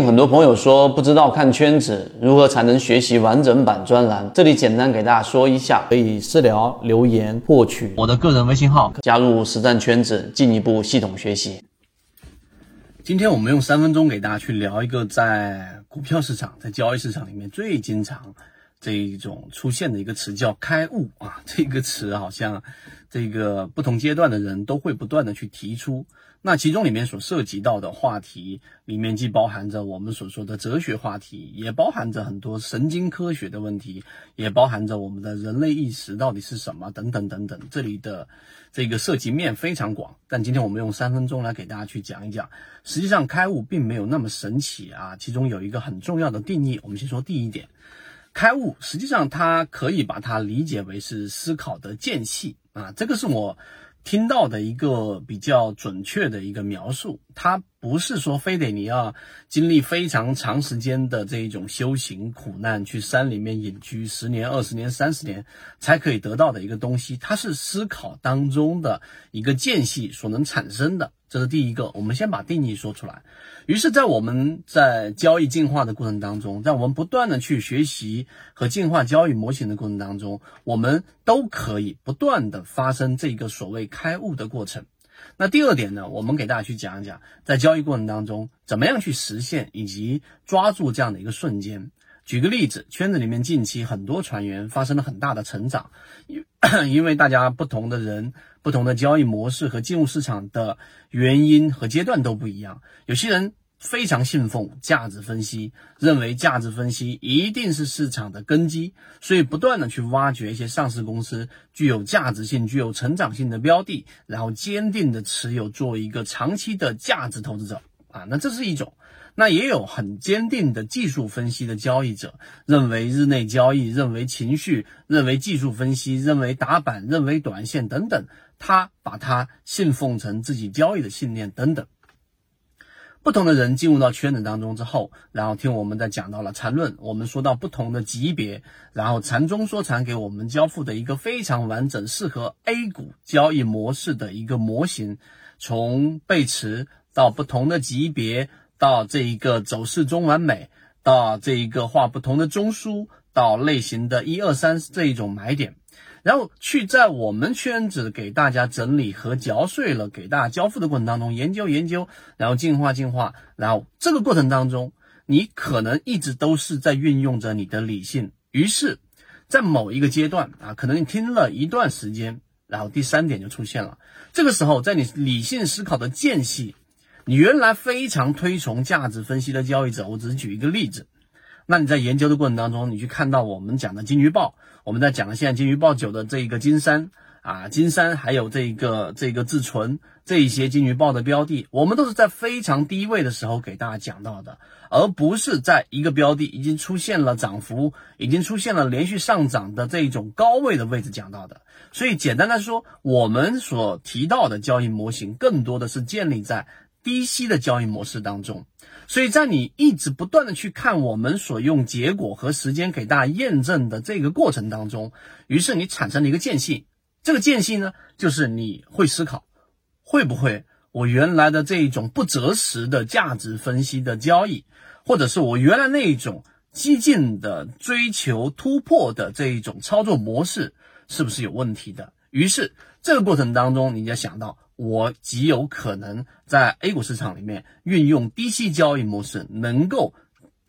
很多朋友说不知道看圈子如何才能学习完整版专栏，这里简单给大家说一下，可以私聊留言获取我的个人微信号，加入实战圈子，进一步系统学习。今天我们用三分钟给大家去聊一个在股票市场、在交易市场里面最经常这一种出现的一个词，叫开悟啊。这个词好像这个不同阶段的人都会不断的去提出。那其中里面所涉及到的话题里面，既包含着我们所说的哲学话题，也包含着很多神经科学的问题，也包含着我们的人类意识到底是什么等等等等。这里的这个涉及面非常广，但今天我们用三分钟来给大家去讲一讲。实际上，开悟并没有那么神奇啊，其中有一个很重要的定义。我们先说第一点，开悟实际上它可以把它理解为是思考的间隙啊，这个是我。听到的一个比较准确的一个描述，它不是说非得你要经历非常长时间的这一种修行苦难，去山里面隐居十年、二十年、三十年才可以得到的一个东西，它是思考当中的一个间隙所能产生的。这是第一个，我们先把定义说出来。于是，在我们在交易进化的过程当中，在我们不断的去学习和进化交易模型的过程当中，我们都可以不断的发生这个所谓开悟的过程。那第二点呢，我们给大家去讲一讲，在交易过程当中，怎么样去实现以及抓住这样的一个瞬间。举个例子，圈子里面近期很多船员发生了很大的成长，因 因为大家不同的人、不同的交易模式和进入市场的原因和阶段都不一样。有些人非常信奉价值分析，认为价值分析一定是市场的根基，所以不断的去挖掘一些上市公司具有价值性、具有成长性的标的，然后坚定的持有，做一个长期的价值投资者啊。那这是一种。那也有很坚定的技术分析的交易者，认为日内交易，认为情绪，认为技术分析，认为打板，认为短线等等，他把它信奉成自己交易的信念等等。不同的人进入到圈子当中之后，然后听我们在讲到了缠论，我们说到不同的级别，然后禅中说禅给我们交付的一个非常完整、适合 A 股交易模式的一个模型，从背驰到不同的级别。到这一个走势中完美，到这一个画不同的中枢，到类型的一二三这一种买点，然后去在我们圈子给大家整理和嚼碎了，给大家交付的过程当中研究研究，然后进化进化，然后这个过程当中，你可能一直都是在运用着你的理性，于是，在某一个阶段啊，可能你听了一段时间，然后第三点就出现了，这个时候在你理性思考的间隙。你原来非常推崇价值分析的交易者，我只是举一个例子。那你在研究的过程当中，你去看到我们讲的金鱼报，我们在讲的现在金鱼报九的这个金山啊，金山还有这个这个自存这一些金鱼报的标的，我们都是在非常低位的时候给大家讲到的，而不是在一个标的已经出现了涨幅，已经出现了连续上涨的这一种高位的位置讲到的。所以简单来说，我们所提到的交易模型，更多的是建立在。低息的交易模式当中，所以在你一直不断的去看我们所用结果和时间给大家验证的这个过程当中，于是你产生了一个间隙。这个间隙呢，就是你会思考，会不会我原来的这一种不择时的价值分析的交易，或者是我原来那一种激进的追求突破的这一种操作模式，是不是有问题的？于是这个过程当中，你就想到。我极有可能在 A 股市场里面运用低息交易模式，能够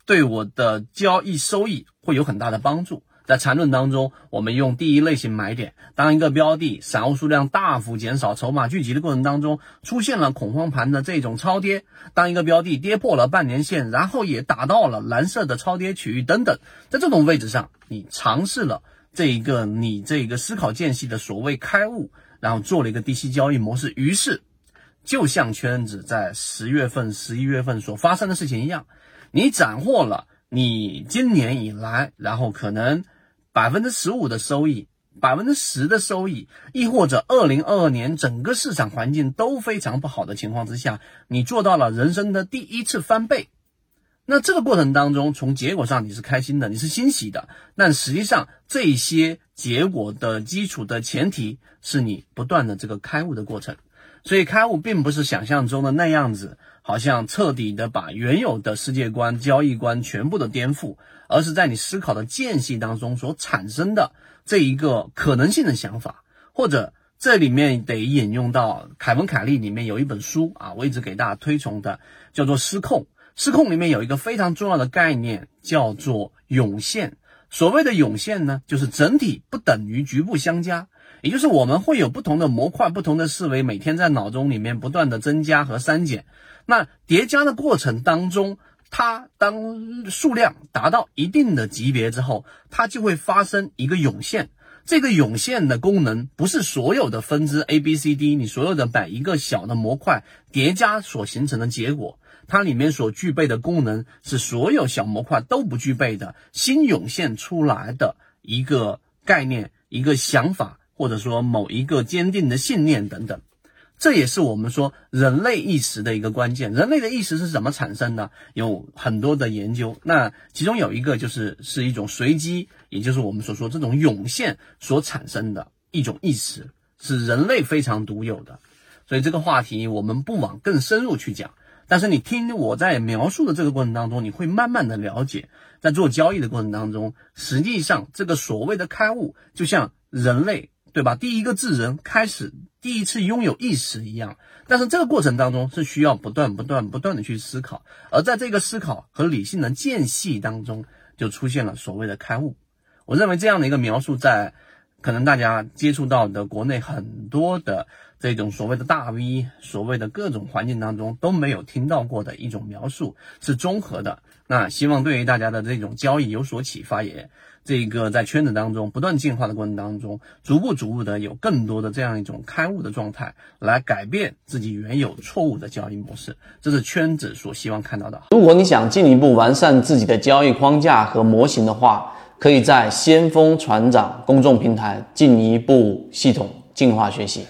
对我的交易收益会有很大的帮助。在缠论当中，我们用第一类型买点，当一个标的散户数量大幅减少、筹码聚集的过程当中，出现了恐慌盘的这种超跌；当一个标的跌破了半年线，然后也达到了蓝色的超跌区域等等，在这种位置上，你尝试了这一个你这个思考间隙的所谓开悟。然后做了一个低息交易模式，于是就像圈子在十月份、十一月份所发生的事情一样，你斩获了你今年以来，然后可能百分之十五的收益、百分之十的收益，亦或者二零二二年整个市场环境都非常不好的情况之下，你做到了人生的第一次翻倍。那这个过程当中，从结果上你是开心的，你是欣喜的，但实际上这些结果的基础的前提是你不断的这个开悟的过程。所以开悟并不是想象中的那样子，好像彻底的把原有的世界观、交易观全部的颠覆，而是在你思考的间隙当中所产生的这一个可能性的想法，或者这里面得引用到凯文·凯利里面有一本书啊，我一直给大家推崇的，叫做《失控》。《失控》里面有一个非常重要的概念，叫做涌现。所谓的涌现呢，就是整体不等于局部相加。也就是我们会有不同的模块、不同的思维，每天在脑中里面不断的增加和删减。那叠加的过程当中，它当数量达到一定的级别之后，它就会发生一个涌现。这个涌现的功能不是所有的分支 A、B、C、D，你所有的每一个小的模块叠加所形成的结果，它里面所具备的功能是所有小模块都不具备的新涌现出来的一个概念、一个想法。或者说某一个坚定的信念等等，这也是我们说人类意识的一个关键。人类的意识是怎么产生的？有很多的研究，那其中有一个就是是一种随机，也就是我们所说这种涌现所产生的一种意识，是人类非常独有的。所以这个话题我们不往更深入去讲，但是你听我在描述的这个过程当中，你会慢慢的了解，在做交易的过程当中，实际上这个所谓的开悟，就像人类。对吧？第一个智人开始第一次拥有意识一样，但是这个过程当中是需要不断、不断、不断的去思考，而在这个思考和理性的间隙当中，就出现了所谓的开悟。我认为这样的一个描述，在可能大家接触到的国内很多的这种所谓的大 V、所谓的各种环境当中都没有听到过的一种描述，是综合的。那希望对于大家的这种交易有所启发，也。这个在圈子当中不断进化的过程当中，逐步逐步的有更多的这样一种开悟的状态，来改变自己原有错误的交易模式，这是圈子所希望看到的。如果你想进一步完善自己的交易框架和模型的话，可以在先锋船长公众平台进一步系统进化学习。